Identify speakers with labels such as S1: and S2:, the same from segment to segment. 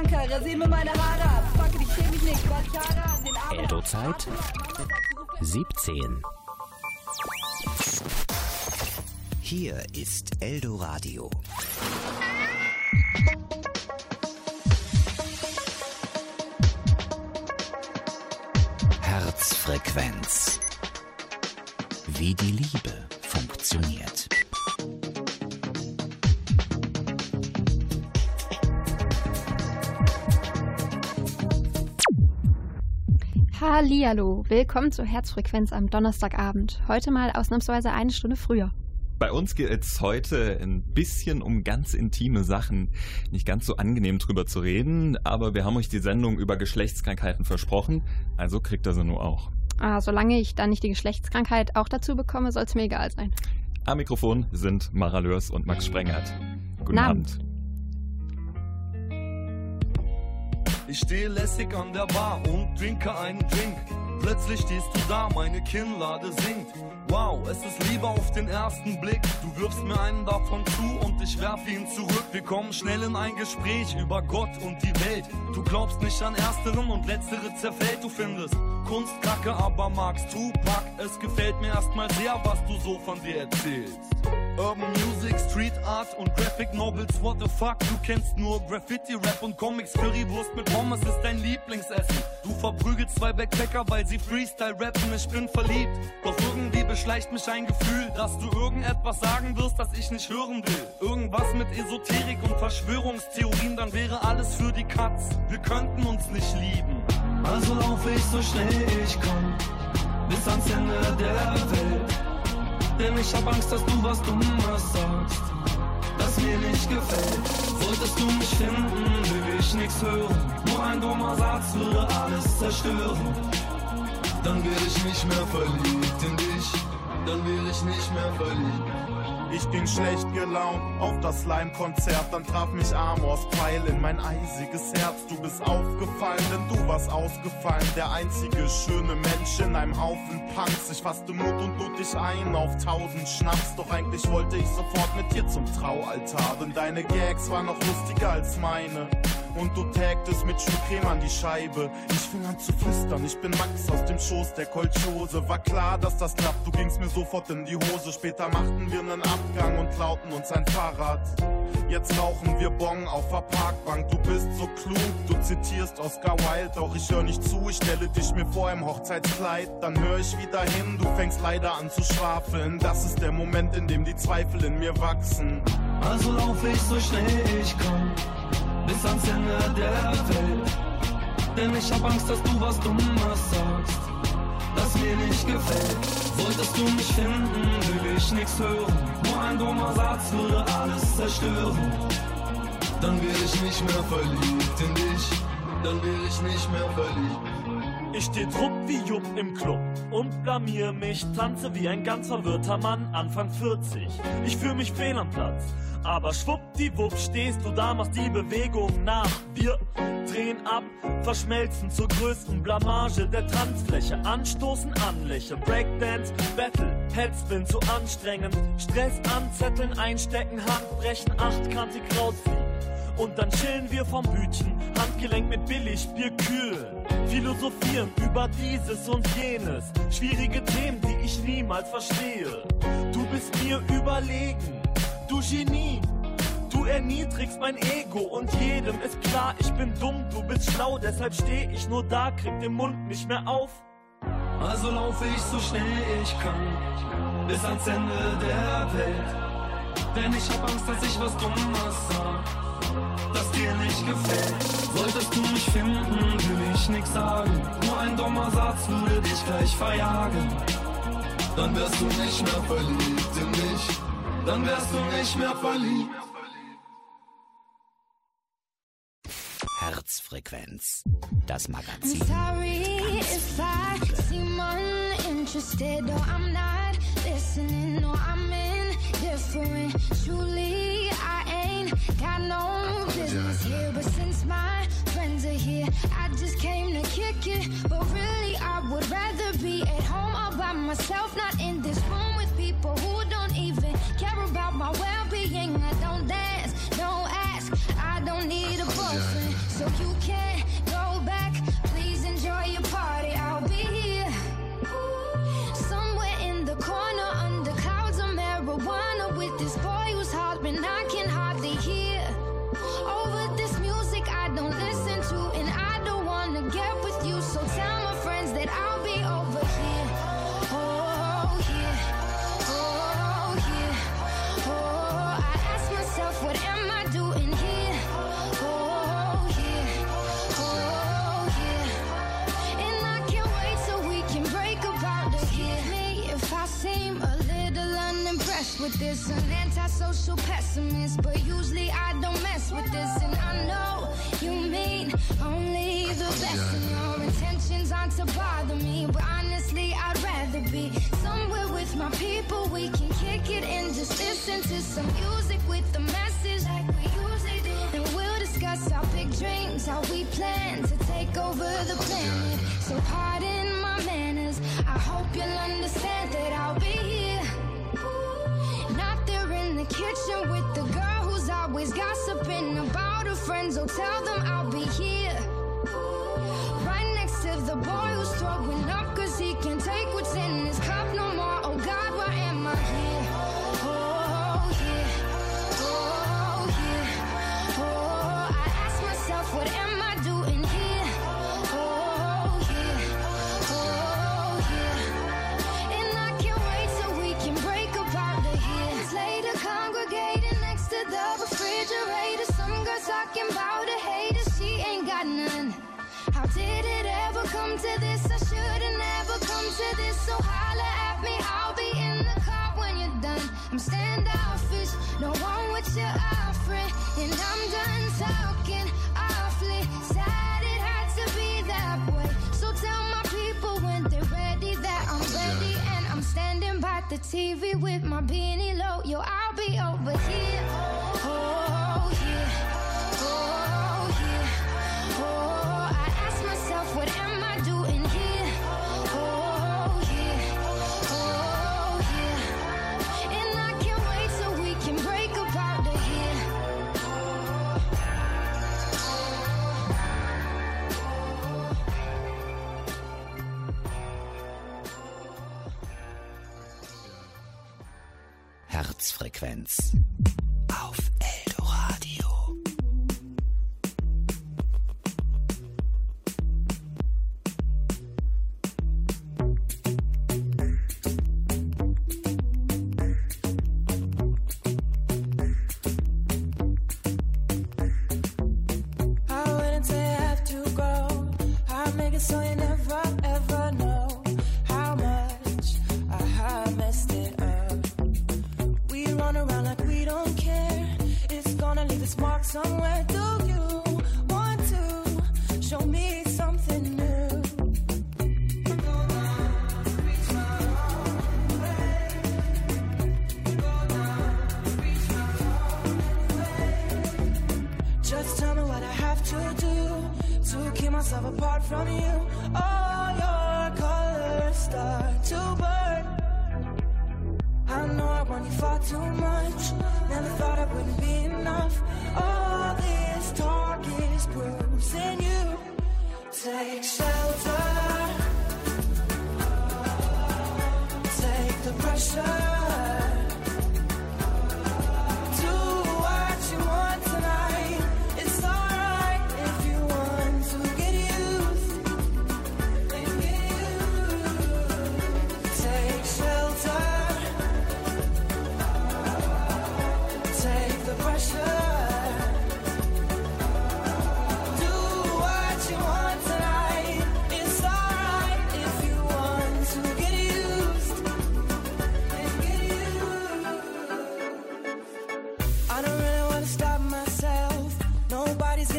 S1: Schranke, rasier mir meine Haare ab. Fuck, ich schäme mich nicht, was Haare an den Armen.
S2: Eldo-Zeit 17.
S3: Hier ist Eldo Radio. Herzfrequenz. Wie die Liebe funktioniert.
S4: Hallihallo, willkommen zur Herzfrequenz am Donnerstagabend. Heute mal ausnahmsweise eine Stunde früher.
S5: Bei uns geht es heute ein bisschen um ganz intime Sachen. Nicht ganz so angenehm drüber zu reden, aber wir haben euch die Sendung über Geschlechtskrankheiten versprochen, also kriegt ihr sie nur auch.
S4: Ah, solange ich dann nicht die Geschlechtskrankheit auch dazu bekomme, soll es mir egal sein.
S5: Am Mikrofon sind Mara Lörs und Max Sprengert. Guten
S4: Abend.
S5: Abend.
S6: Ich stehe lässig an der Bar und trinke einen Drink. Plötzlich stehst du da, meine Kinnlade sinkt. Wow, es ist Liebe auf den ersten Blick. Du wirfst mir einen davon zu und ich werfe ihn zurück. Wir kommen schnell in ein Gespräch über Gott und die Welt. Du glaubst nicht an ersterem und letztere zerfällt. Du findest Kunstkacke, aber magst Tupac. Es gefällt mir erstmal sehr, was du so von dir erzählst. Urban Music, Street Art und Graphic Novels, what the fuck? Du kennst nur Graffiti, Rap und Comics. Currywurst mit Pommes ist dein Lieblingsessen. Du verprügelst zwei Backpacker, weil sie Freestyle rappen. Ich bin verliebt, doch irgendwie beschleicht mich ein Gefühl, dass du irgendetwas sagen wirst, das ich nicht hören will. Irgendwas mit Esoterik und Verschwörungstheorien, dann wäre alles für die Katz. Wir könnten uns nicht lieben. Also laufe ich so schnell ich kann, bis ans Ende der Welt. Denn ich hab Angst, dass du was Dummes sagst, das mir nicht gefällt. Solltest du mich finden, will ich nichts hören. Nur ein dummer Satz würde alles zerstören. Dann wär ich nicht mehr verliebt in dich. Dann wär ich nicht mehr verliebt.
S7: Ich ging schlecht gelaunt auf das Slime-Konzert, dann traf mich Amors Pfeil in mein eisiges Herz. Du bist aufgefallen, denn du warst ausgefallen. Der einzige schöne Mensch in einem Haufen Punks. Ich fasste Mut und lud dich ein auf tausend Schnaps. Doch eigentlich wollte ich sofort mit dir zum Traualtar, denn deine Gags waren noch lustiger als meine. Und du tagtest mit Schuhcreme an die Scheibe. Ich fing an zu flüstern, ich bin Max aus dem Schoß der Kolchose. War klar, dass das klappt, du gingst mir sofort in die Hose. Später machten wir einen Abgang und klauten uns ein Fahrrad. Jetzt rauchen wir Bong auf der Parkbank. Du bist so klug, du zitierst Oscar Wilde. Doch ich hör nicht zu, ich stelle dich mir vor im Hochzeitskleid. Dann hör ich wieder hin, du fängst leider an zu schwafeln. Das ist der Moment, in dem die Zweifel in mir wachsen.
S6: Also laufe ich so schnell ich kann, bis ans Ende der Welt. Denn ich hab Angst, dass du was Dummes sagst, das mir nicht gefällt. Solltest du mich finden, will ich nichts hören. Nur ein dummer Satz würde alles zerstören. Dann wär ich nicht mehr verliebt in dich. Dann wär ich nicht mehr verliebt.
S8: Ich steh drupp wie Jupp im Club und blamier mich, tanze wie ein ganz verwirrter Mann, Anfang 40. Ich fühl mich fehl am Platz, aber schwuppdiwupp stehst du da, machst die Bewegung nach. Wir drehen ab, verschmelzen zur größten Blamage der Tanzfläche. Anstoßen, anlächeln, Breakdance, Battle, Headspin zu anstrengend. Stress anzetteln, einstecken, Handbrechen, achtkantig rausfliegen. Und dann chillen wir vom Bütchen, Handgelenk mit Billigbier kühlen. Philosophieren über dieses und jenes. Schwierige Themen, die ich niemals verstehe. Du bist mir überlegen, du Genie. Du erniedrigst mein Ego und jedem ist klar, ich bin dumm, du bist schlau, deshalb steh ich nur da, krieg den Mund nicht mehr auf.
S6: Also laufe ich so schnell ich kann, bis ans Ende der Welt. Denn ich hab Angst, dass ich was Dummes sag, das dir nicht gefällt. Solltest du mich finden, will ich nix sagen. Nur ein dummer Satz würde dich gleich verjagen. Dann wärst du nicht mehr verliebt in mich. Dann wärst du nicht mehr verliebt.
S3: Herzfrequenz. Das Magazin.
S9: Sorry if I seem uninterested or I'm not listening or I'm indifferent. Truly, I ain't got no business here, but since my friends are here, I just came to kick it. But really, I would rather be at home all by myself, not in this room with people who don't even care about my well-being. I don't dance, don't ask. I don't need a boyfriend, so you can't go back. Please enjoy your party. I'll be here somewhere in the corner under clouds of marijuana with this boy who's hard been knocking. An antisocial pessimist, but usually I don't mess with this. And I know you mean only the best. And your intentions aren't to bother me, but honestly, I'd rather be somewhere with my people. We can kick it and just listen to some music with the message like we usually do. And we'll discuss our big dreams, how we plan to take over the planet. So pardon my manners. I hope you'll understand that I'll be here. The kitchen with the girl who's always gossiping about her friends. Oh, tell them I'll be here. Right next to the boy who's throwing up cause he can't take what's in his cup to this? I should've never come to this. So holler at me, I'll be in the car when you're done. I'm standoffish, no one what you're offering, and I'm done talking awfully. Sad it had to be that way. So tell my people when they're ready that I'm ready, and I'm standing by the TV with my beanie low. Yo, I'll be over here. Oh, oh yeah. Oh
S3: Herzfrequenz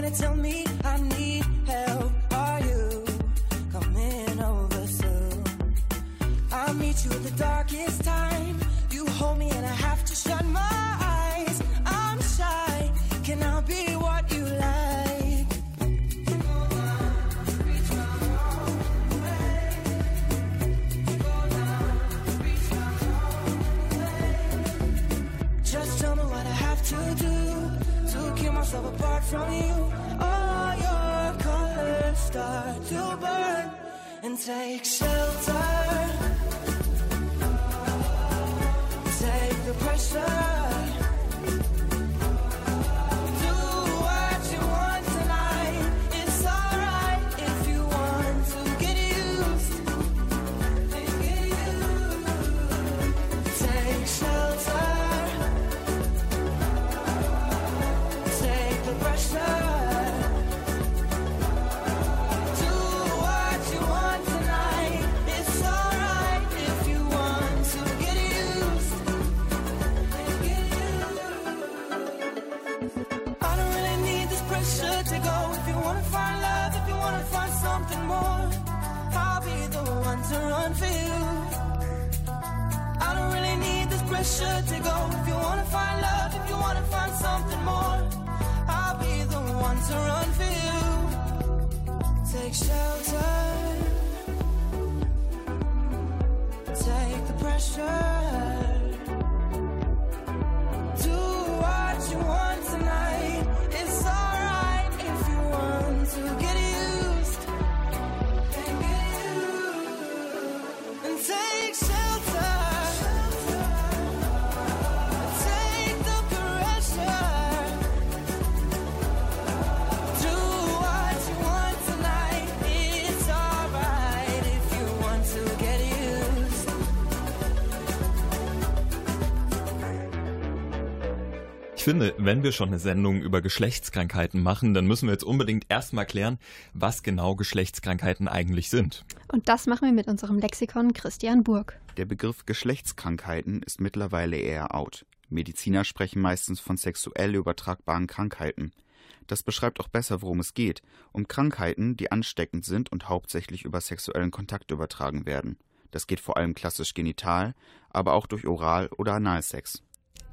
S10: gonna tell me from you. All your colors start to burn and take shelter. Take the pressure. To run for you. I don't really need this pressure to go. If you wanna find love, if you wanna find something more, I'll be the one to run
S5: Ich finde, wenn wir schon eine Sendung über Geschlechtskrankheiten machen, dann müssen wir jetzt unbedingt erstmal klären, was genau Geschlechtskrankheiten eigentlich sind.
S4: Und das machen wir mit unserem Lexikon Christian Burg.
S11: Der Begriff Geschlechtskrankheiten ist mittlerweile eher out. Mediziner sprechen meistens von sexuell übertragbaren Krankheiten. Das beschreibt auch besser, worum es geht, um Krankheiten, die ansteckend sind und hauptsächlich über sexuellen Kontakt übertragen werden. Das geht vor allem klassisch genital, aber auch durch Oral- oder Analsex.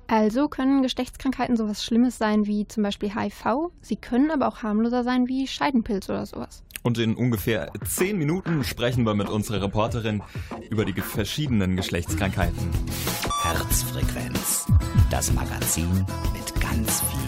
S4: Also können Geschlechtskrankheiten sowas Schlimmes sein wie zum Beispiel HIV. Sie können aber auch harmloser sein wie Scheidenpilz oder sowas.
S5: Und in ungefähr zehn Minuten sprechen wir mit unserer Reporterin über die verschiedenen Geschlechtskrankheiten.
S3: Herzfrequenz. Das Magazin mit ganz viel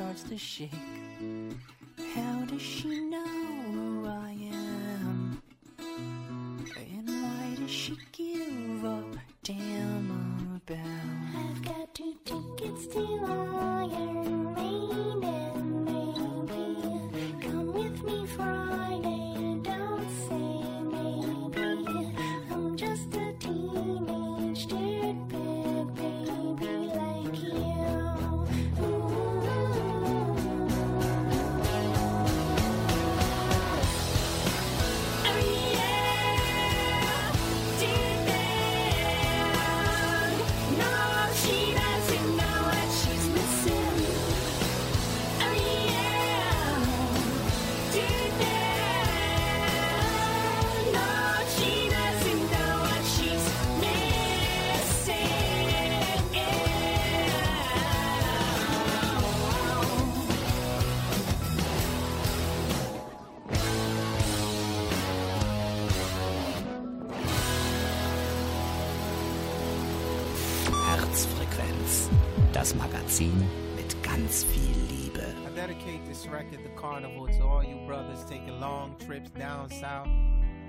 S10: starts to shake. How does she know who I am? And why does she
S12: brothers taking long trips down south,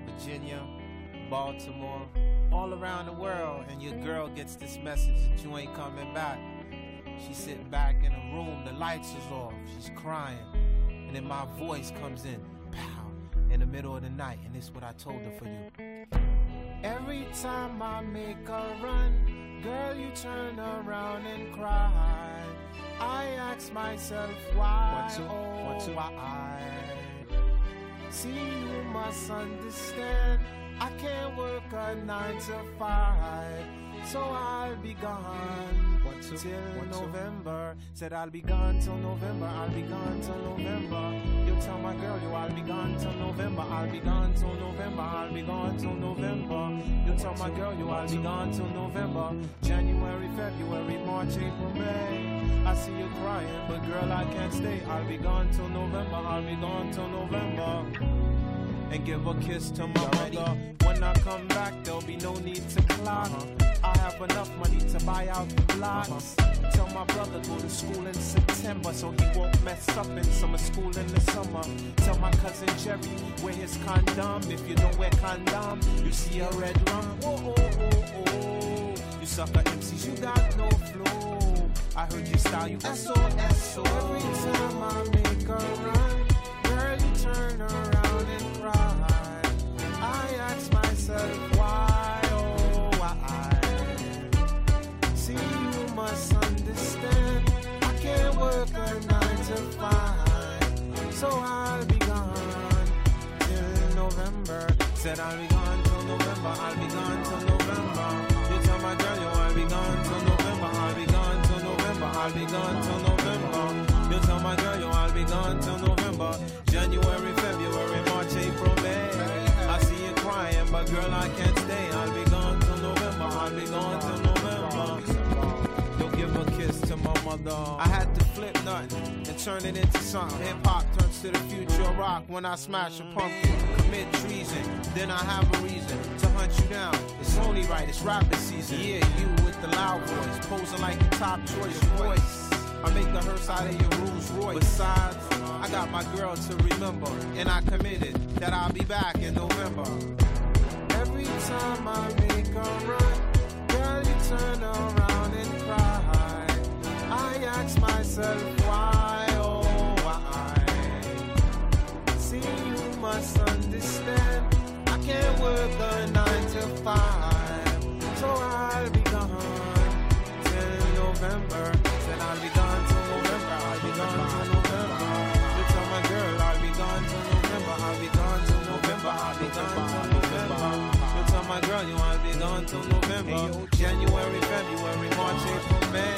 S12: Virginia, Baltimore, all around the world, and your girl gets this message that you ain't coming back. She's sitting back in a room, the lights is off, she's crying, and then my voice comes in, pow, in the middle of the night, and this is what I told her for you. Every time I make a run, girl, you turn around and cry. I ask myself why,
S13: One, two,
S12: oh,
S13: one, two.
S12: Oh, why. See, you must understand, I can't work a nine to five, so I'll be gone
S13: One, two,
S12: till
S13: one, two.
S12: November. Said I'll be gone till November, I'll be gone till November. You tell my girl you I'll be gone till November, I'll be gone till November, I'll be gone till November. You tell my girl you I'll be gone till November, January, February, March, April, May. I see you crying, but girl I can't stay. I'll be gone till November, I'll be gone till November and give a kiss to my mother. When I come back, there'll be no need to clock. Uh-huh. I have enough money to buy out the blocks. Uh-huh. Tell my brother go to school in September so he won't mess up in summer school in the summer. Tell my cousin Jerry wear his condom. If you don't wear condom, you see a red rum. Oh oh oh oh. You sucker MCs, you got no flow. I heard your style, you SOS. So every time I make a run, girl, you turn around so I'll be gone till November. Said I'll be gone till November. I'll be gone till November. You tell my girl, yo, I'll be gone till November. I'll be gone till November. I'll be gone till November. You tell my girl, yo, I'll be gone till November. January, February, March, April, May. I see you crying, but girl, I can't stay. I'll be gone till November. I'll be gone till November. You'll give a kiss to my mother. Turn it into something. Hip hop turns to the future rock when I smash a pumpkin. Commit treason, then I have a reason to hunt you down. It's only right, it's rapping season. Yeah, you with the loud voice, posing like the top choice voice. I make the hearse out of your Rolls Royce. Besides, I got my girl to remember, and I committed that I'll be back in November. Every time I make a run, girl, you turn around and cry. I ask myself I'll be gone till November. January, February, March, April, May.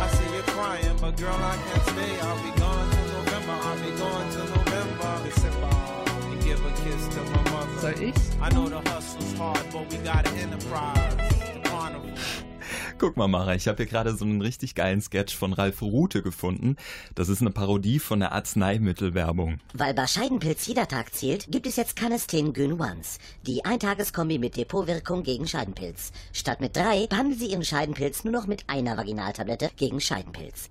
S12: I see you crying, but girl I can't stay. I'll be gone till November. I'll be gone till November. December. Give a kiss to my mother.
S14: Soll ich? Eh?
S12: I know the hustle's hard, but we got an enterprise.
S5: Guck mal, Mara, ich habe hier gerade so einen richtig geilen Sketch von Ralf Rute gefunden. Das ist eine Parodie von der Arzneimittelwerbung.
S15: Weil bei Scheidenpilz jeder Tag zählt, gibt es jetzt Canesten Gün Once. Die Eintageskombi mit Depotwirkung gegen Scheidenpilz. Statt mit drei behandeln Sie Ihren Scheidenpilz nur noch mit einer Vaginaltablette gegen Scheidenpilz.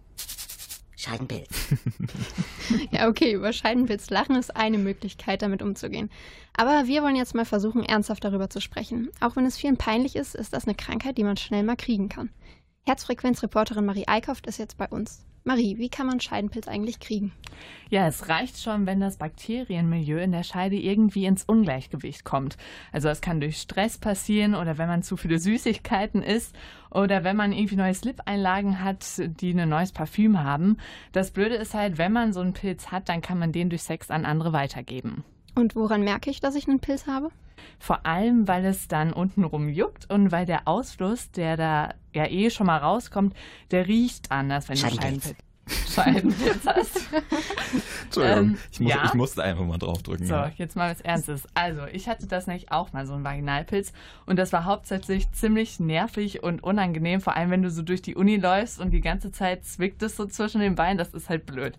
S15: Scheidenpilz.
S4: Ja, okay, über Scheidenpilz lachen ist eine Möglichkeit, damit umzugehen. Aber wir wollen jetzt mal versuchen, ernsthaft darüber zu sprechen. Auch wenn es vielen peinlich ist, ist das eine Krankheit, die man schnell mal kriegen kann. Herzfrequenzreporterin Marie Eickhoft ist jetzt bei uns. Marie, wie kann man Scheidenpilz eigentlich kriegen?
S14: Ja, es reicht schon, wenn das Bakterienmilieu in der Scheide irgendwie ins Ungleichgewicht kommt. Also es kann durch Stress passieren oder wenn man zu viele Süßigkeiten isst oder wenn man irgendwie neue Slip-Einlagen hat, die ein neues Parfüm haben. Das Blöde ist halt, wenn man so einen Pilz hat, dann kann man den durch Sex an andere weitergeben.
S4: Und woran merke ich, dass ich einen Pilz habe?
S14: Vor allem, weil es dann untenrum juckt und weil der Ausfluss, der da ja eh schon mal rauskommt, der riecht anders, wenn du
S15: Scheidenpilz.
S14: Scheidenpilz. Hast.
S5: Entschuldigung,
S14: Ähm,
S5: ich, muss,
S14: ja?
S5: ich musste einfach mal draufdrücken.
S14: So,
S5: ja.
S14: jetzt mal was Ernstes. Also, ich hatte das nämlich auch mal, so einen Vaginalpilz. Und das war hauptsächlich ziemlich nervig und unangenehm, vor allem wenn du so durch die Uni läufst und die ganze Zeit zwickt es so zwischen den Beinen. Das ist halt blöd.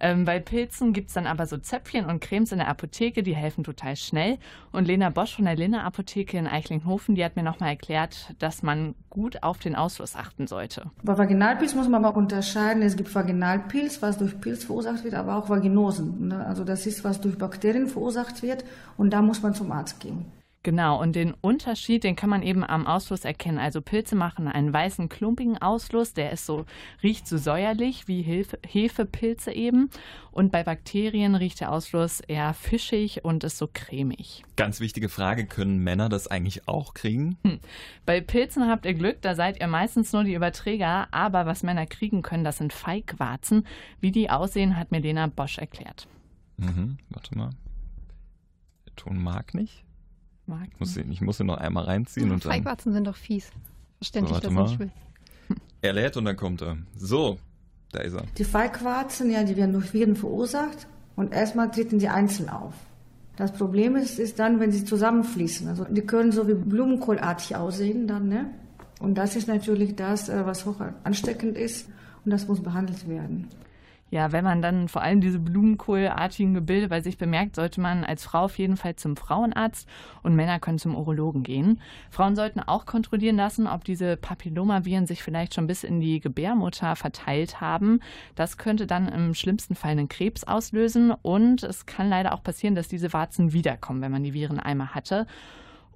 S14: Ähm, bei Pilzen gibt es dann aber so Zäpfchen und Cremes in der Apotheke, die helfen total schnell. Und Lena Bosch von der Linne Apotheke in Eichlinghofen, die hat mir nochmal erklärt, dass man gut auf den Ausfluss achten sollte.
S13: Bei Vaginalpilz muss man aber unterscheiden. Es gibt Vaginalpilz, was durch Pilz verursacht wird, aber auch Vaginosen. ne? Also das ist, was durch Bakterien verursacht wird und da muss man zum Arzt gehen.
S14: Genau, und den Unterschied, den kann man eben am Ausfluss erkennen. Also Pilze machen einen weißen, klumpigen Ausfluss, der ist so, riecht so säuerlich wie Hefe, Hefepilze eben. Und bei Bakterien riecht der Ausfluss eher fischig und ist so cremig.
S5: Ganz wichtige Frage, können Männer das eigentlich auch kriegen?
S14: Hm. Bei Pilzen habt ihr Glück, da seid ihr meistens nur die Überträger, aber was Männer kriegen können, das sind Feigwarzen. Wie die aussehen, hat mir Lena Bosch erklärt.
S5: Mhm, warte mal. Der Ton mag nicht.
S14: Mag
S5: Ich muss, ihn, ich muss ihn noch einmal reinziehen und dann.
S4: Feigwarzen sind doch fies. Verständlich,
S5: Warte
S4: dass er nicht will.
S5: Er lädt und dann kommt er. So, da ist er.
S13: Die Feigwarzen, ja, die werden durch Viren verursacht und erstmal treten die einzeln auf. Das Problem ist, ist dann, wenn sie zusammenfließen. Also die können so wie Blumenkohlartig aussehen dann, ne? Und das ist natürlich das, äh, was hoch ansteckend ist und das muss behandelt werden.
S14: Ja, wenn man dann vor allem diese blumenkohlartigen Gebilde bei sich bemerkt, sollte man als Frau auf jeden Fall zum Frauenarzt und Männer können zum Urologen gehen. Frauen sollten auch kontrollieren lassen, ob diese Papillomaviren sich vielleicht schon bis in die Gebärmutter verteilt haben. Das könnte dann im schlimmsten Fall einen Krebs auslösen und es kann leider auch passieren, dass diese Warzen wiederkommen, wenn man die Viren einmal hatte.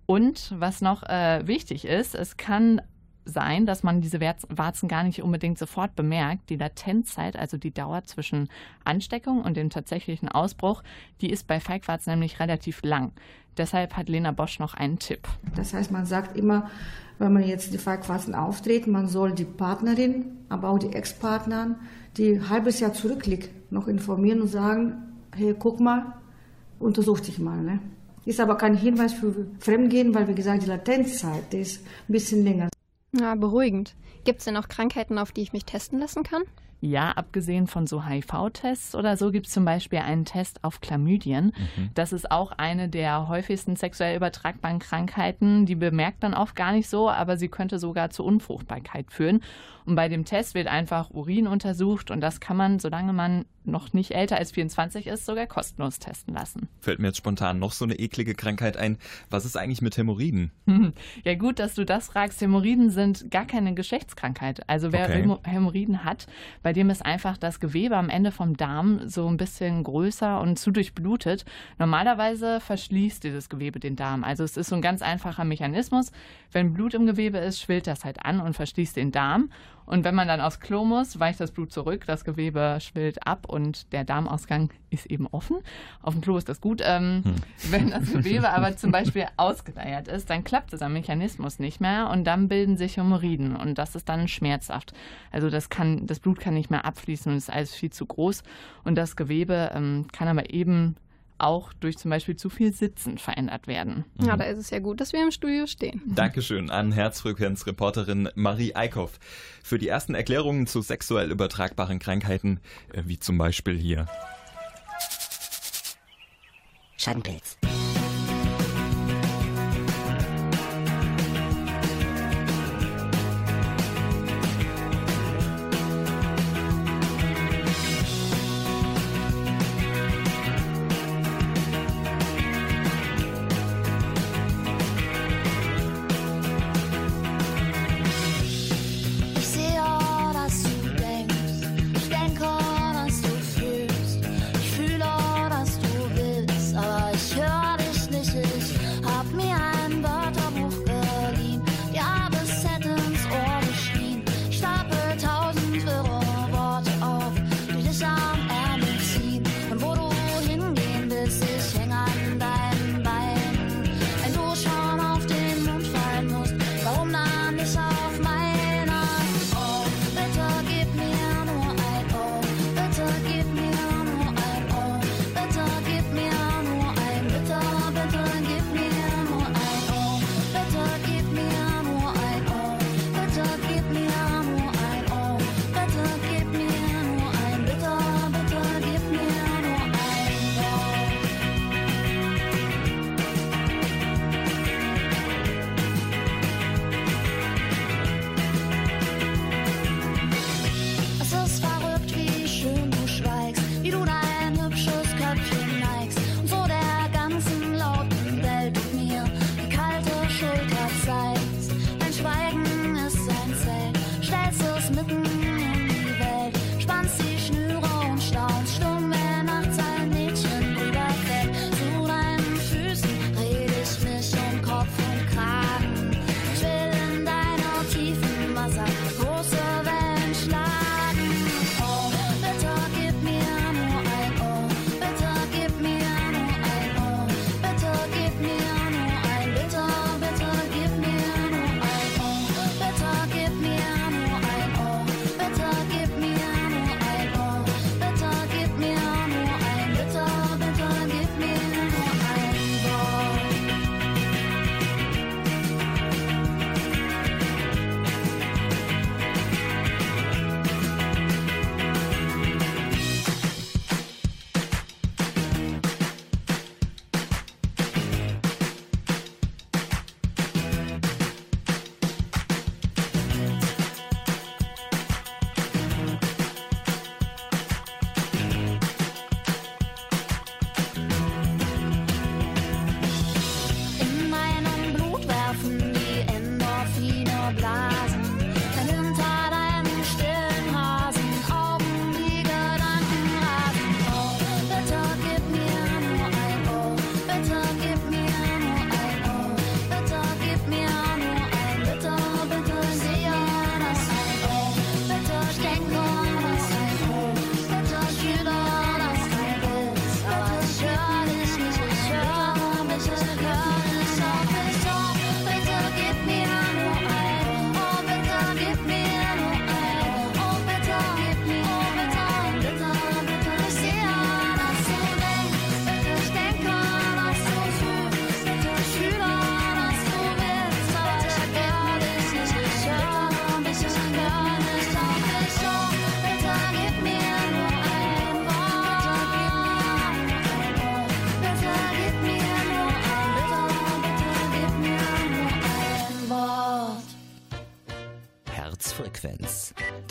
S14: Und was noch äh, wichtig ist, es kann sein, dass man diese Warz- Warzen gar nicht unbedingt sofort bemerkt. Die Latenzzeit, also die Dauer zwischen Ansteckung und dem tatsächlichen Ausbruch, die ist bei Feigwarzen nämlich relativ lang. Deshalb hat Lena Bosch noch einen Tipp.
S13: Das heißt, man sagt immer, wenn man jetzt die Feigwarzen auftritt, man soll die Partnerin, aber auch die Ex-Partnern, die ein halbes Jahr zurückliegt, noch informieren und sagen, hey, guck mal, untersuch dich mal. Ne? Ist aber kein Hinweis für Fremdgehen, weil, wie gesagt, die Latenzzeit die ist ein bisschen länger.
S4: Ja, beruhigend. Gibt es denn auch Krankheiten, auf die ich mich testen lassen kann?
S14: Ja, abgesehen von so HIV-Tests oder so gibt es zum Beispiel einen Test auf Chlamydien. Das ist auch eine der häufigsten sexuell übertragbaren Krankheiten. Die bemerkt man oft gar nicht so, aber sie könnte sogar zur Unfruchtbarkeit führen. Und bei dem Test wird einfach Urin untersucht und das kann man, solange man noch nicht älter als 24 ist, sogar kostenlos testen lassen.
S5: Fällt mir jetzt spontan noch so eine eklige Krankheit ein. Was ist eigentlich mit Hämorrhoiden?
S14: Ja, gut, dass du das fragst. Hämorrhoiden sind gar keine Geschlechtskrankheit. Also wer
S5: Okay.
S14: Hämo- Hämorrhoiden hat, bei dem ist einfach das Gewebe am Ende vom Darm so ein bisschen größer und zu durchblutet. Normalerweise verschließt dieses Gewebe den Darm. Also es ist so ein ganz einfacher Mechanismus. Wenn Blut im Gewebe ist, schwillt das halt an und verschließt den Darm. Und wenn man dann aufs Klo muss, weicht das Blut zurück, das Gewebe schwillt ab und der Darmausgang ist eben offen. Auf dem Klo ist das gut. Ähm, Wenn das Gewebe aber zum Beispiel ausgeleiert ist, dann klappt dieser Mechanismus nicht mehr und dann bilden sich Hämorrhoiden und das ist dann schmerzhaft. Also das kann, das Blut kann nicht mehr abfließen und ist alles viel zu groß und das Gewebe ähm, kann aber eben auch durch zum Beispiel zu viel Sitzen verändert werden.
S4: Ja, da ist es ja gut, dass wir im Studio stehen.
S5: Dankeschön an Herzfrequenz-Reporterin Marie Eickhoff für die ersten Erklärungen zu sexuell übertragbaren Krankheiten, äh, wie zum Beispiel hier.
S15: Scheidenpilz.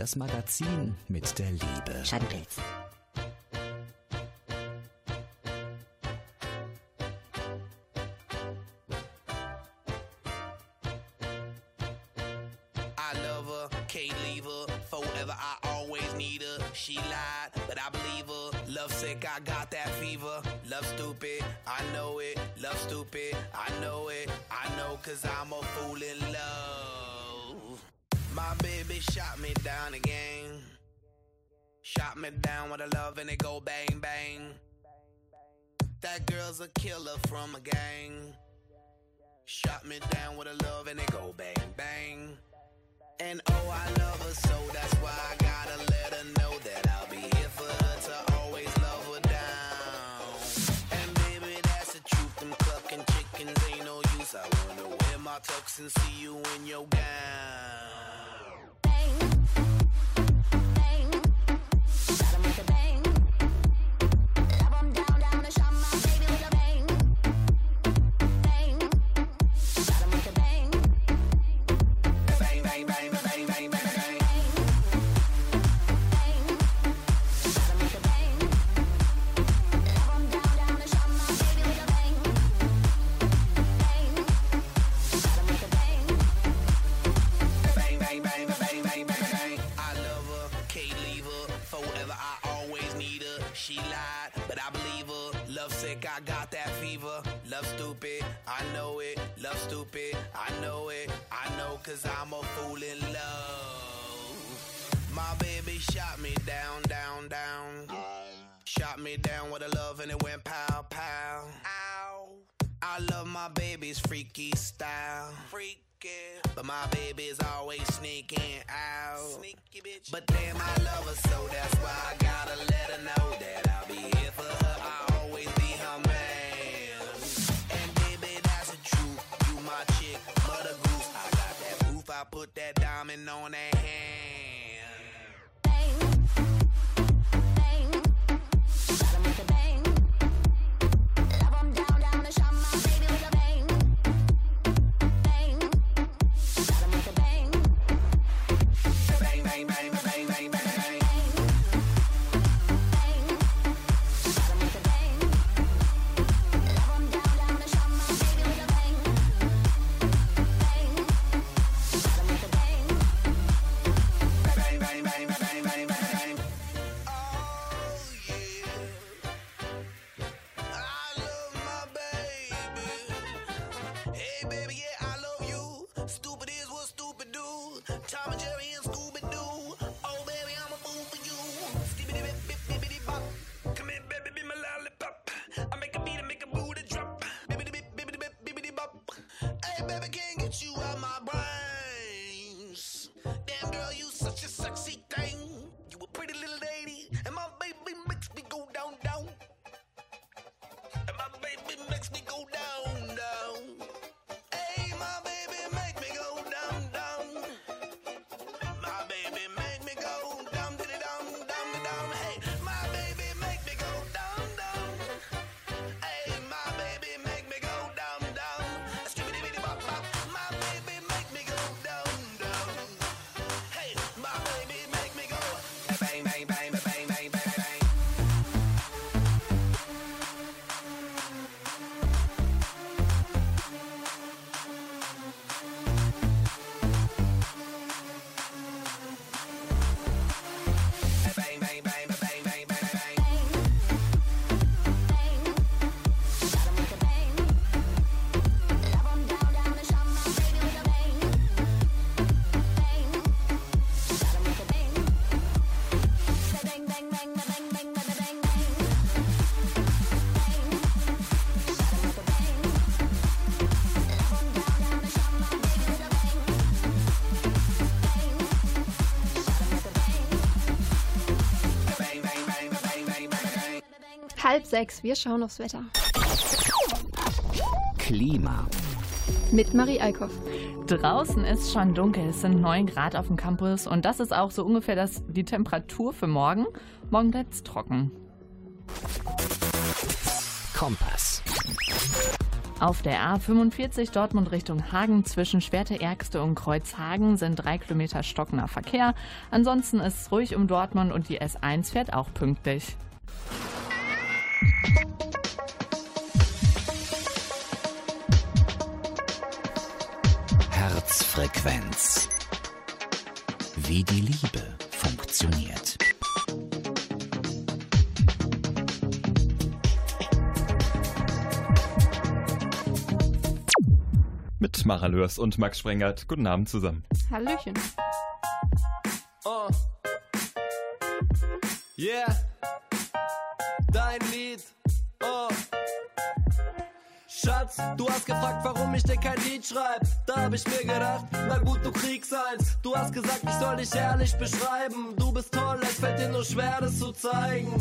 S3: Das Magazin mit der Liebe.
S15: Scheibenpilz.
S16: I love her, can't leave her. Forever, I always need her. She lied, but I believe her. Love sick, I got that fever. Love stupid, I know it. Love stupid, I know it. I know, cause I'm a shot me down again. Shot me down with a love and it go bang bang. That girl's a killer from a gang. Shot me down with a love and it go bang bang. And oh, I love her so that's why I gotta let her know that I'll be here for her to always love her down. And baby, that's the truth. Them clucking chickens ain't no use. I wanna wear my tux and see you in your gown. Know it. I know, cause I'm a fool in love. My baby shot me down, down, down. Shot me down with a love and it went pow, pow. Ow. I love my baby's freaky style. Freaky. But my baby's always sneaking out. Sneaky bitch. But damn, I love her so that's why I gotta let her know that I'll on that
S4: Halb sechs, wir schauen aufs Wetter.
S3: Klima.
S4: Mit Marie Eickhoff.
S14: Draußen ist schon dunkel, es sind 9 Grad auf dem Campus und das ist auch so ungefähr das, die Temperatur für morgen. Morgen bleibt es trocken.
S3: Kompass.
S14: Auf der A45 Dortmund Richtung Hagen zwischen Schwerte-Ergste und Kreuzhagen sind drei Kilometer stockender Verkehr. Ansonsten ist es ruhig um Dortmund und die S1 fährt auch pünktlich.
S2: Herzfrequenz. Wie die Liebe funktioniert.
S5: Mit Mara Lörs und Max Sprengert. Guten Abend zusammen.
S4: Hallöchen.
S6: Oh. Yeah. Schatz, du hast gefragt, warum ich dir kein Lied schreib. Da hab ich mir gedacht, na gut, du kriegst eins. Du hast gesagt, ich soll dich ehrlich beschreiben. Du bist toll, es fällt dir nur schwer, das zu zeigen.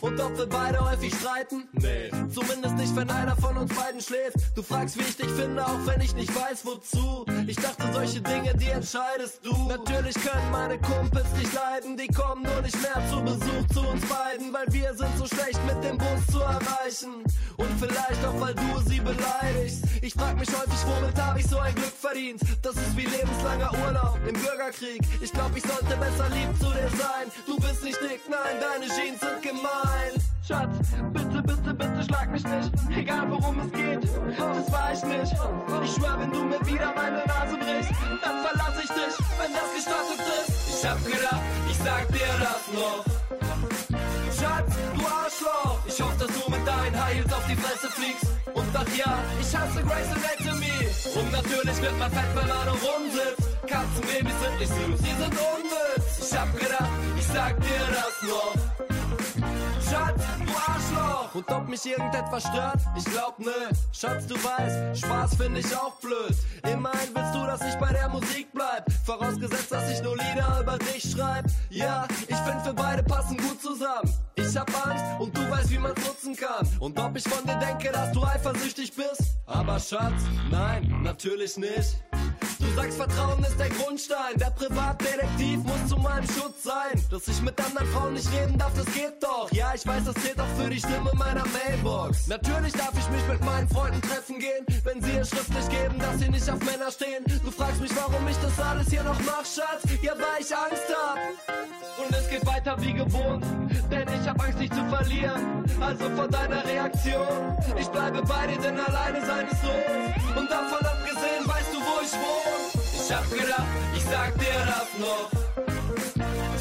S6: Und ob wir beide häufig streiten? Nee. Zumindest nicht, wenn einer von uns beiden schläft. Du fragst, wie ich dich finde, auch wenn ich nicht weiß, wozu. Ich dachte, solche Dinge, die entscheidest du. Natürlich können meine Kumpels dich leiden. Die kommen nur nicht mehr zu Besuch zu uns beiden, weil wir sind so schlecht mit dem Bus zu erreichen. Und vielleicht auch, weil du sie beleidigst. Ich frag mich häufig, womit hab ich so ein Glück verdient? Das ist wie lebenslanger Urlaub im Bürgerkrieg. Ich glaub, ich sollte besser lieb zu dir sein. Du bist nicht dick, nein, deine Jeans sind gemein. Schatz, bitte, bitte, bitte schlag mich nicht. Egal worum es geht, das war ich nicht. Ich schwör, wenn du mir wieder meine Nase brichst, dann verlass ich dich, wenn das gestartet ist. Ich hab gedacht, ich sag dir das noch. Schatz, du Arschloch. Ich hoffe, dass du mit deinen Heels auf die Fresse fliegst. Und ach ja, ich hasse Grace Anatomy. Und natürlich wird man fett, wenn man rumsitzt. Katzenbabys sind nicht süß, die sind unnütz. Ich hab gedacht, ich sag dir das noch. Schatz, du Arschloch! Und ob mich irgendetwas stört? Ich glaub ne. Schatz, du weißt, Spaß find ich auch blöd. Immerhin willst du, dass ich bei der Musik bleib. Vorausgesetzt, dass ich nur Lieder über dich schreib. Ja, ich find, wir beide passen gut zusammen. Ich hab Angst und du weißt, wie man's nutzen kann. Und ob ich von dir denke, dass du eifersüchtig bist? Aber Schatz, nein, natürlich nicht. Du sagst, Vertrauen ist der Grundstein. Der Privatdetektiv muss zu meinem Schutz sein. Dass ich mit anderen Frauen nicht reden darf, das geht doch. Ja, ich weiß, das zählt auch für die Stimme meiner Mailbox. Natürlich darf ich mich mit meinen Freunden treffen gehen, wenn sie es schriftlich geben, dass sie nicht auf Männer stehen. Du fragst mich, warum ich das alles hier noch mach, Schatz. Ja, weil ich Angst hab. Und es geht weiter wie gewohnt, denn ich hab Angst, dich zu verlieren. Also vor deiner Reaktion. Ich bleibe bei dir, denn alleine sein ist so. Und davon abgesehen, weißt du, wo ich wohne. Ich hab gedacht, ich sag dir das noch.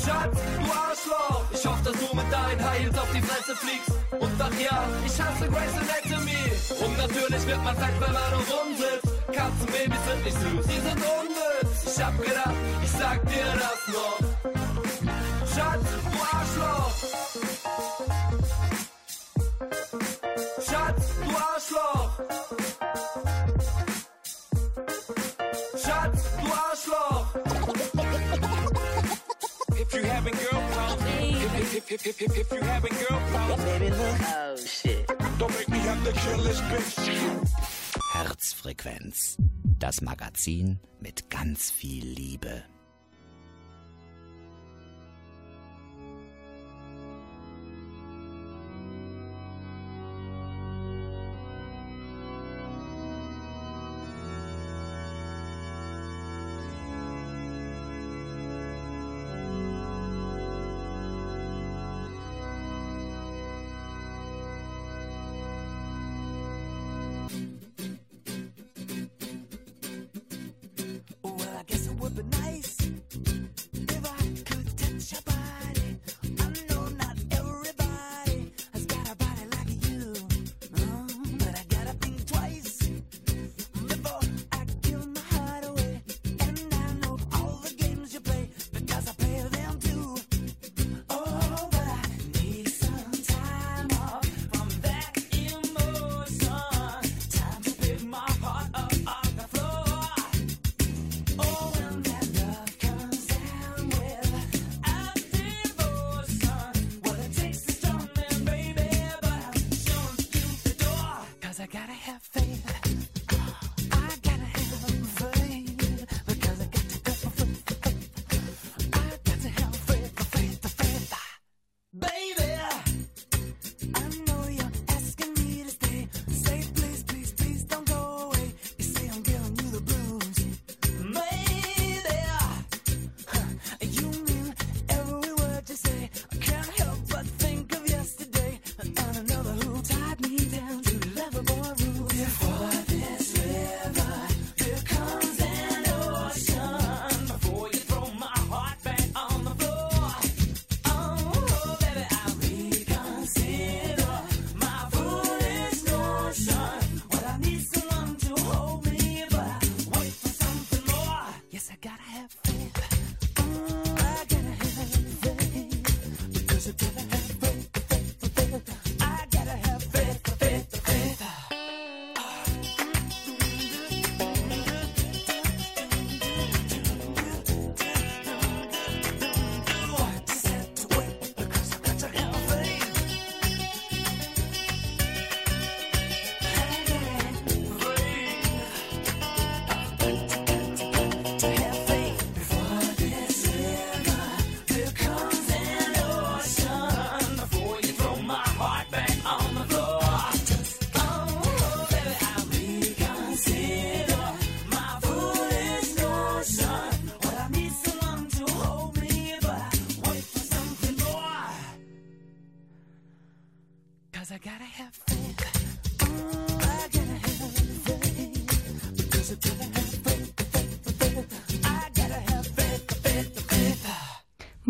S6: Schatz, du Arschloch. Ich hoffe, dass du mit deinen Heels auf die Fresse fliegst. Und ach ja, ich hasse Grace Anatomy. Und natürlich wird man fett, wenn man rumsitzt. Katzenbabys sind nicht süß, die sind unnütz. Ich hab gedacht, ich sag dir das noch. Arschloch. Schatz, du Arschloch.
S17: If you having girl problems, if, if, if, if, if, if you having girl problems, baby, look, oh shit. Don't make me have to kill this bitch.
S2: Herzfrequenz. Das Magazin mit ganz viel Liebe.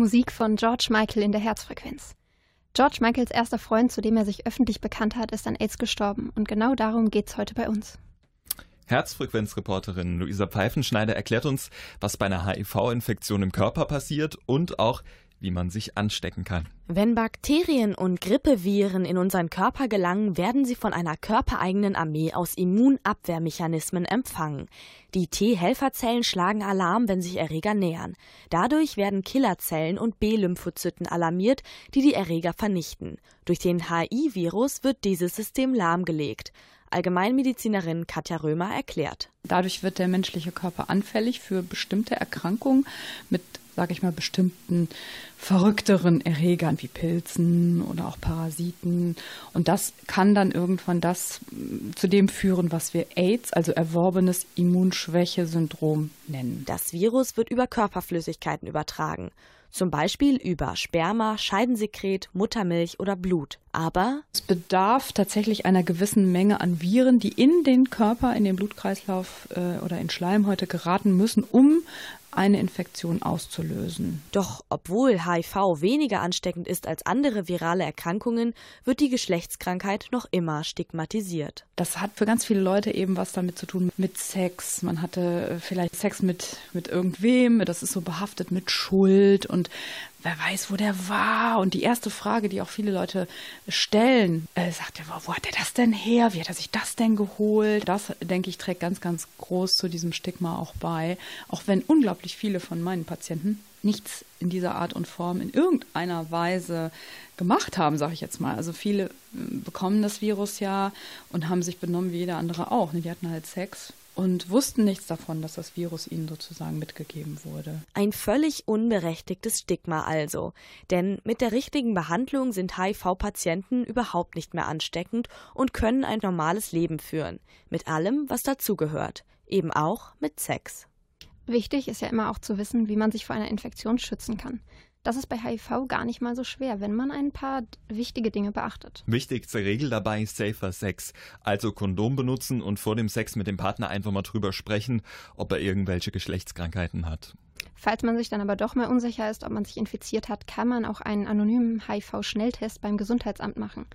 S4: Musik von George Michael in der Herzfrequenz. George Michaels erster Freund, zu dem er sich öffentlich bekannt hat, ist an AIDS gestorben. Und genau darum geht's heute bei uns.
S5: Herzfrequenzreporterin Luisa Pfeifenschneider erklärt uns, was bei einer HIV-Infektion im Körper passiert und auch, wie man sich anstecken kann.
S18: Wenn Bakterien und Grippeviren in unseren Körper gelangen, werden sie von einer körpereigenen Armee aus Immunabwehrmechanismen empfangen. Die T-Helferzellen schlagen Alarm, wenn sich Erreger nähern. Dadurch werden Killerzellen und B-Lymphozyten alarmiert, die die Erreger vernichten. Durch den HI-Virus wird dieses System lahmgelegt. Allgemeinmedizinerin Katja Römer erklärt.
S19: Dadurch wird der menschliche Körper anfällig für bestimmte Erkrankungen mit sage ich mal, bestimmten verrückteren Erregern wie Pilzen oder auch Parasiten. Und das kann dann irgendwann das mm, zu dem führen, was wir AIDS, also erworbenes Immunschwäche-Syndrom nennen.
S18: Das Virus wird über Körperflüssigkeiten übertragen. Zum Beispiel über Sperma, Scheidensekret, Muttermilch oder Blut. Aber
S19: es bedarf tatsächlich einer gewissen Menge an Viren, die in den Körper, in den Blutkreislauf äh, oder in Schleimhäute geraten müssen, um eine Infektion auszulösen.
S18: Doch obwohl HIV weniger ansteckend ist als andere virale Erkrankungen, wird die Geschlechtskrankheit noch immer stigmatisiert.
S19: Das hat für ganz viele Leute eben was damit zu tun mit Sex. Man hatte vielleicht Sex mit, mit irgendwem, das ist so behaftet mit Schuld und wer weiß, wo der war. Und die erste Frage, die auch viele Leute stellen, äh, sagt er, wo hat er das denn her? Wie hat er sich das denn geholt? Das, denke ich, trägt ganz, ganz groß zu diesem Stigma auch bei. Auch wenn unglaublich viele von meinen Patienten nichts in dieser Art und Form in irgendeiner Weise gemacht haben, sage ich jetzt mal. Also viele äh, bekommen das Virus ja und haben sich benommen wie jeder andere auch. Die hatten halt Sex, und wussten nichts davon, dass das Virus ihnen sozusagen mitgegeben wurde.
S18: Ein völlig unberechtigtes Stigma also. Denn mit der richtigen Behandlung sind HIV-Patienten überhaupt nicht mehr ansteckend und können ein normales Leben führen. Mit allem, was dazugehört. Eben auch mit Sex.
S4: Wichtig ist ja immer auch zu wissen, wie man sich vor einer Infektion schützen kann. Das ist bei HIV gar nicht mal so schwer, wenn man ein paar wichtige Dinge beachtet.
S5: Wichtigste Regel dabei ist Safer Sex. Also Kondom benutzen und vor dem Sex mit dem Partner einfach mal drüber sprechen, ob er irgendwelche Geschlechtskrankheiten hat.
S4: Falls man sich dann aber doch mal unsicher ist, ob man sich infiziert hat, kann man auch einen anonymen HIV-Schnelltest beim Gesundheitsamt machen.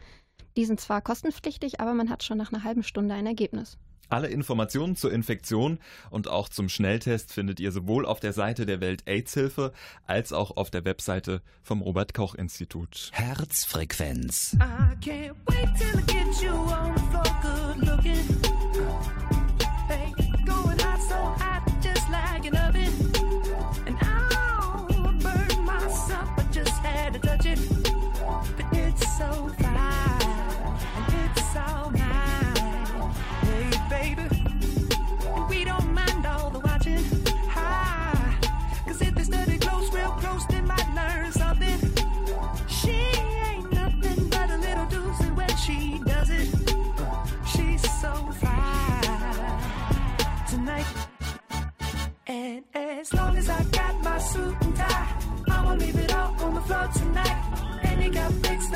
S4: Die sind zwar kostenpflichtig, aber man hat schon nach einer halben Stunde ein Ergebnis.
S5: Alle Informationen zur Infektion und auch zum Schnelltest findet ihr sowohl auf der Seite der Welt-AIDS-Hilfe als auch auf der Webseite vom Robert-Koch-Institut.
S3: Herzfrequenz.
S10: So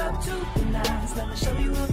S10: up to the nines. Let me show you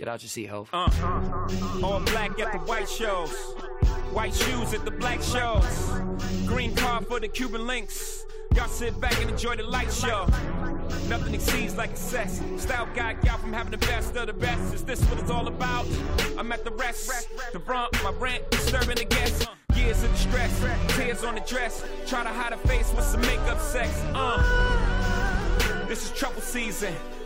S10: Get
S20: out your seat, ho.
S17: Uh, all black at the white shows. White shoes at the black shows. Green car for the Cuban links. Y'all sit back and enjoy the light show. Nothing exceeds like excess. Style got from having the best of the best. Is this what it's all about? I'm at the rest. The front, my rent, disturbing the guests. Years of distress, tears on the dress. Try to hide a face with some makeup sex. Uh. This is trouble season.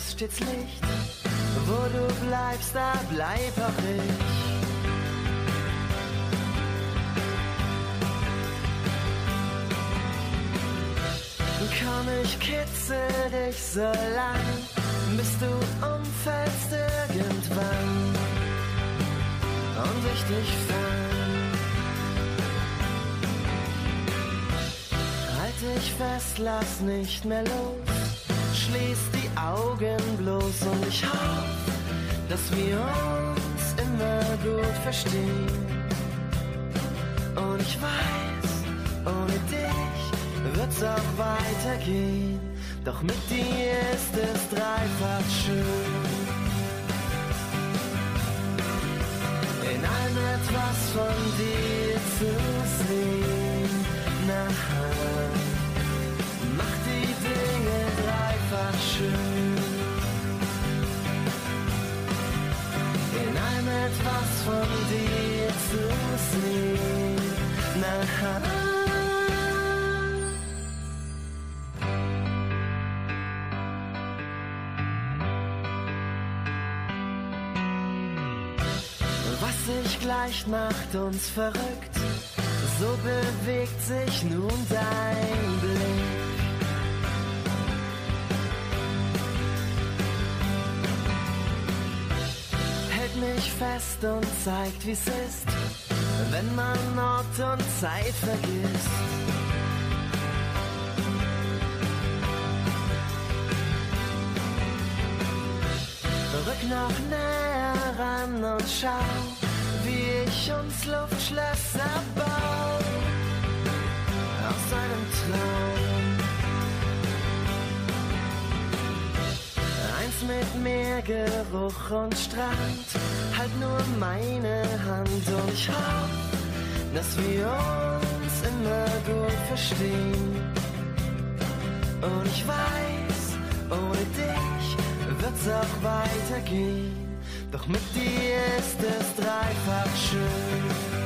S21: Ist stets Licht. Wo du bleibst, da bleib auch ich. Komm, ich kitzel dich so lang, bis du umfällst irgendwann und ich dich fang. Halt dich fest, lass nicht mehr los, schließ Augen bloß und ich hoffe, dass wir uns immer gut verstehen. Und ich weiß, ohne dich wird's auch weitergehen. Doch mit dir ist es dreifach schön. In allem etwas von dir zu sehen. Nachher In allem etwas von dir zu sehen. Was sich gleicht, macht uns verrückt. So bewegt sich nun dein Blick. Fest und zeigt, wie's ist, wenn man Ort und Zeit vergisst. Rück noch näher ran und schau, wie ich uns Luftschlösser bau. Aus einem Traum. Mit Meer, Geruch und Strand. Halt nur meine Hand und ich hoffe, dass wir uns immer gut verstehen. Und ich weiß, ohne dich wird's auch weitergehen. Doch mit dir ist es dreifach schön.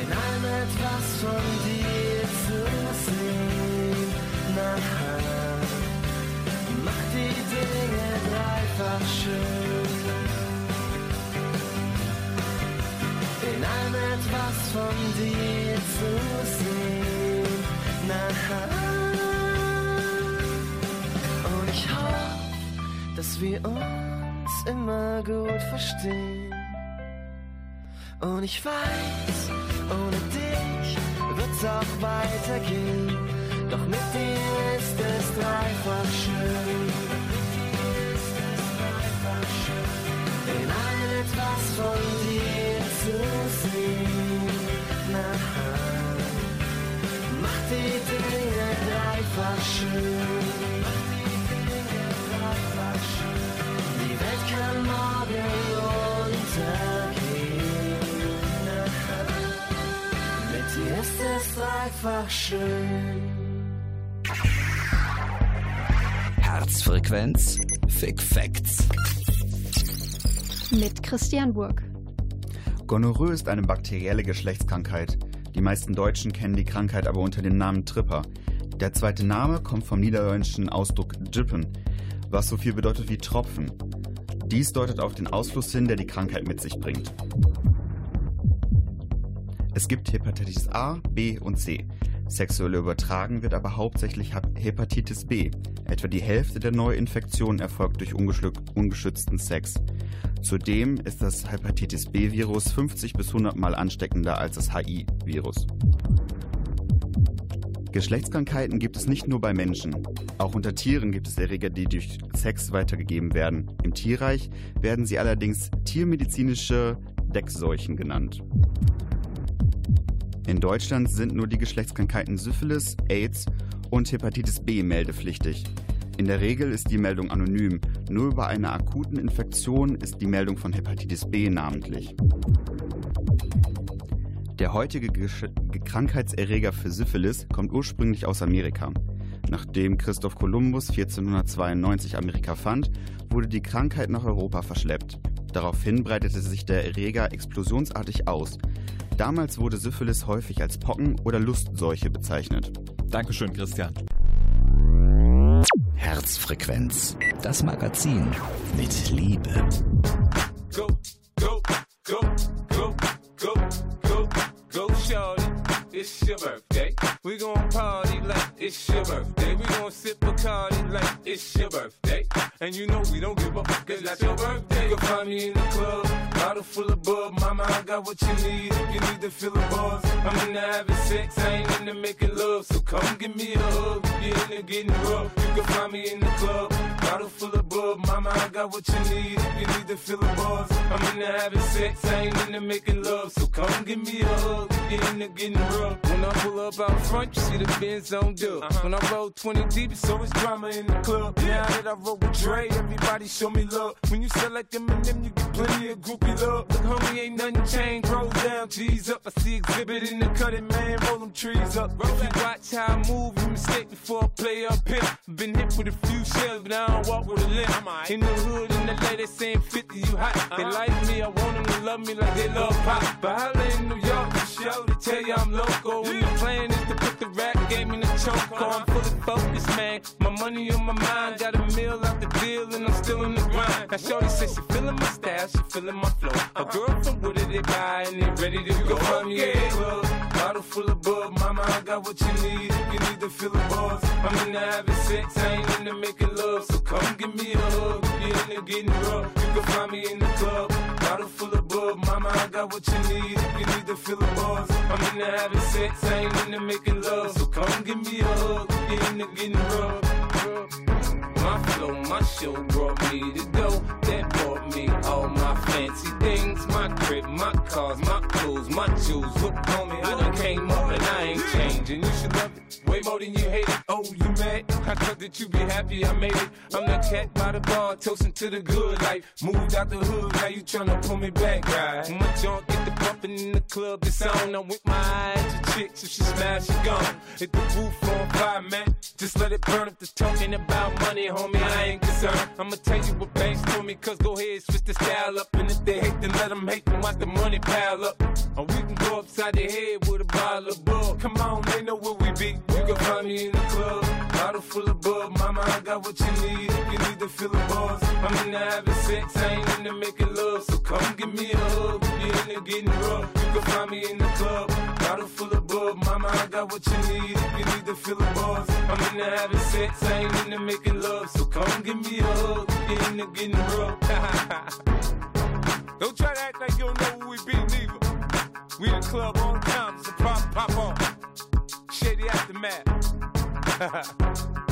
S21: In allem etwas von dir einfach schön, in allem etwas von dir zu sehen. Na, und ich hoffe, dass wir uns immer gut verstehen. Und ich weiß, ohne dich wird's auch weitergehen. Doch mit dir ist es dreifach schön. In allem etwas von dir zu sehen. Na, macht die Dinge dreifach schön. Die Welt kann morgen untergehen. Mit dir ist es dreifach schön.
S2: Herzfrequenz Fick Facts.
S4: Mit Christian Burg.
S11: Gonorrhoe ist eine bakterielle Geschlechtskrankheit. Die meisten Deutschen kennen die Krankheit aber unter dem Namen Tripper. Der zweite Name kommt vom niederländischen Ausdruck Drippen, was so viel bedeutet wie Tropfen. Dies deutet auf den Ausfluss hin, der die Krankheit mit sich bringt. Es gibt Hepatitis A, B und C. Sexuell übertragen wird aber hauptsächlich Hepatitis B. Etwa die Hälfte der Neuinfektionen erfolgt durch ungeschützten Sex. Zudem ist das Hepatitis B-Virus 50 bis 100 Mal ansteckender als das HI-Virus. Geschlechtskrankheiten gibt es nicht nur bei Menschen. Auch unter Tieren gibt es Erreger, die durch Sex weitergegeben werden. Im Tierreich werden sie allerdings tiermedizinische Deckseuchen genannt. In Deutschland sind nur die Geschlechtskrankheiten Syphilis, AIDS und Hepatitis B meldepflichtig. In der Regel ist die Meldung anonym. Nur bei einer akuten Infektion ist die Meldung von Hepatitis B namentlich. Der heutige Gesch Krankheitserreger für Syphilis kommt ursprünglich aus Amerika. Nachdem Christoph Kolumbus 1492 Amerika fand, wurde die Krankheit nach Europa verschleppt. Daraufhin breitete sich der Erreger explosionsartig aus. Damals wurde Syphilis häufig als Pocken oder Lustseuche bezeichnet.
S5: Dankeschön, Christian.
S2: Herzfrequenz, das Magazin mit Liebe.
S22: Go, go, go, go, go, go, go, shorty. It's your birthday. We gon' party like it's your birthday. We gon' sip Bacardi like it's your birthday. And you know we don't give up, cause that's your birthday. You'll find me in the club, bottle full of bub. Mama, I got what you need if you need to feel the buzz. I'm into having sex, I ain't into making love. So come give me a hug, get into getting rough. You can find me in the club, of. Mama, I got what you need if you need to feel the buzz. I'm into having sex, I ain't into making love. So come give me a hug, get into getting rough. When I pull up out front, you see the Benz on dub. Uh-huh. When I roll 20 deep, it's always drama in the club. Now that I roll with Dre, everybody show me love. When you sell like them and them, you get plenty of groupie love. Look, homie, ain't nothing changed. Roll down, G's up. I see exhibit in the cutting, man. Roll them trees up. If you watch how I move, you mistake before I play up here. Been hit with a few shells, but I don't walk with a limp. In the hood, in the lady saying 50, you hot. They like me, I want them to love me like they love pop. But holla in New York, the show to tell you I'm local. And the plan is to put the rap game in the choke. I'm fully focused, man. My money on my mind, got a meal out the deal, and I'm still in the grind. Now, Shorty says she feeling my style, she feeling my flow. A girl from Wooded, they buy, and they ready to go. Find me in the club, bottle full of bub. Mama, I got what you need you need to feel the buzz. I'm into having sex, I ain't into making love. So come give me a hug, if you're into getting rough. You can find me in the club, bottle full of bub. Mama, I got what you need you need to feel the buzz. I'm into having sex, I ain't into making love. So come give me a hug, if you're into getting rough. My flow, my show brought me to go. That brought me my fancy things. My crib, my cars, my clothes, my jewels. Look, homie, I done came up and I ain't changing. You should love it way more than you hate it. Oh, you mad? I thought that you be happy I made it. I'm that cat by the bar, toasting to the good life. Moved out the hood, now you tryna pull me back, right? My junk get the bumping in the club, it's on. I'm with my eyes, your chicks, if she smash, she gone. Hit the roof on fire, man. Just let it burn if the talking about money, homie, I ain't concerned. I'ma tell you what banks told me, cause go ahead, switch the style up. And if they hate, then let them hate, then watch the money pile up. Or we can go upside the head with a bottle of bug. Come on, they know where we be. You can find me in the club. Bottle full of bub, mama, I got what you need if you need to feel the buzz. I'm into having sex, I ain't into making love. So come give me a hug if you're into getting rough. You can find me in the club. Bottle full of bub, mama, I got what you need if you need to feel the buzz. I'm into having sex, I ain't into making love. So come give me a hug if you're into getting rough.
S23: Don't try to act like you don't know who we be, neither. We in club on time, so pop, pop on. Shady aftermath.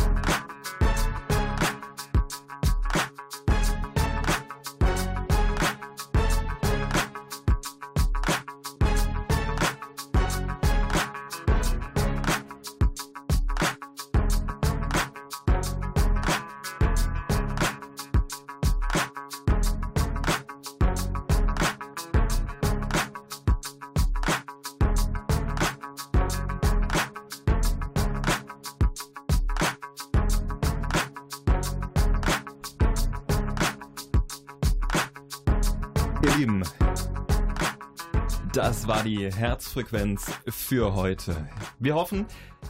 S5: Ihr Lieben, das war die Herzfrequenz für heute. Wir hoffen,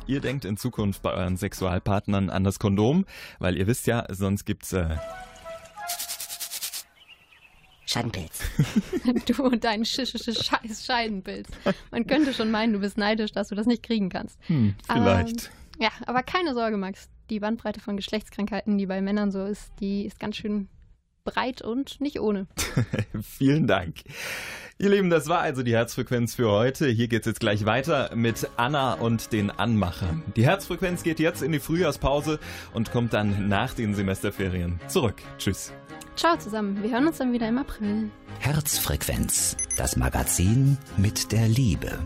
S5: ihr denkt in Zukunft bei euren Sexualpartnern an das Kondom, weil ihr wisst ja, sonst gibt's äh,
S15: Scheidenpilz.
S4: Du und dein sch sch sch scheiß Scheidenpilz. Man könnte schon meinen, du bist neidisch, dass du das nicht kriegen kannst.
S5: hm, vielleicht.
S4: Aber, ja, aber keine Sorge, Max. Die Bandbreite von Geschlechtskrankheiten, die bei Männern so ist, die ist ganz schön breit und nicht ohne.
S5: Vielen Dank. Ihr Lieben, das war also die Herzfrequenz für heute. Hier geht's jetzt gleich weiter mit Anna und den Anmachern. Die Herzfrequenz geht jetzt in die Frühjahrspause und kommt dann nach den Semesterferien zurück. Tschüss.
S4: Ciao zusammen. Wir hören uns dann wieder im April.
S12: Herzfrequenz, das Magazin mit der Liebe.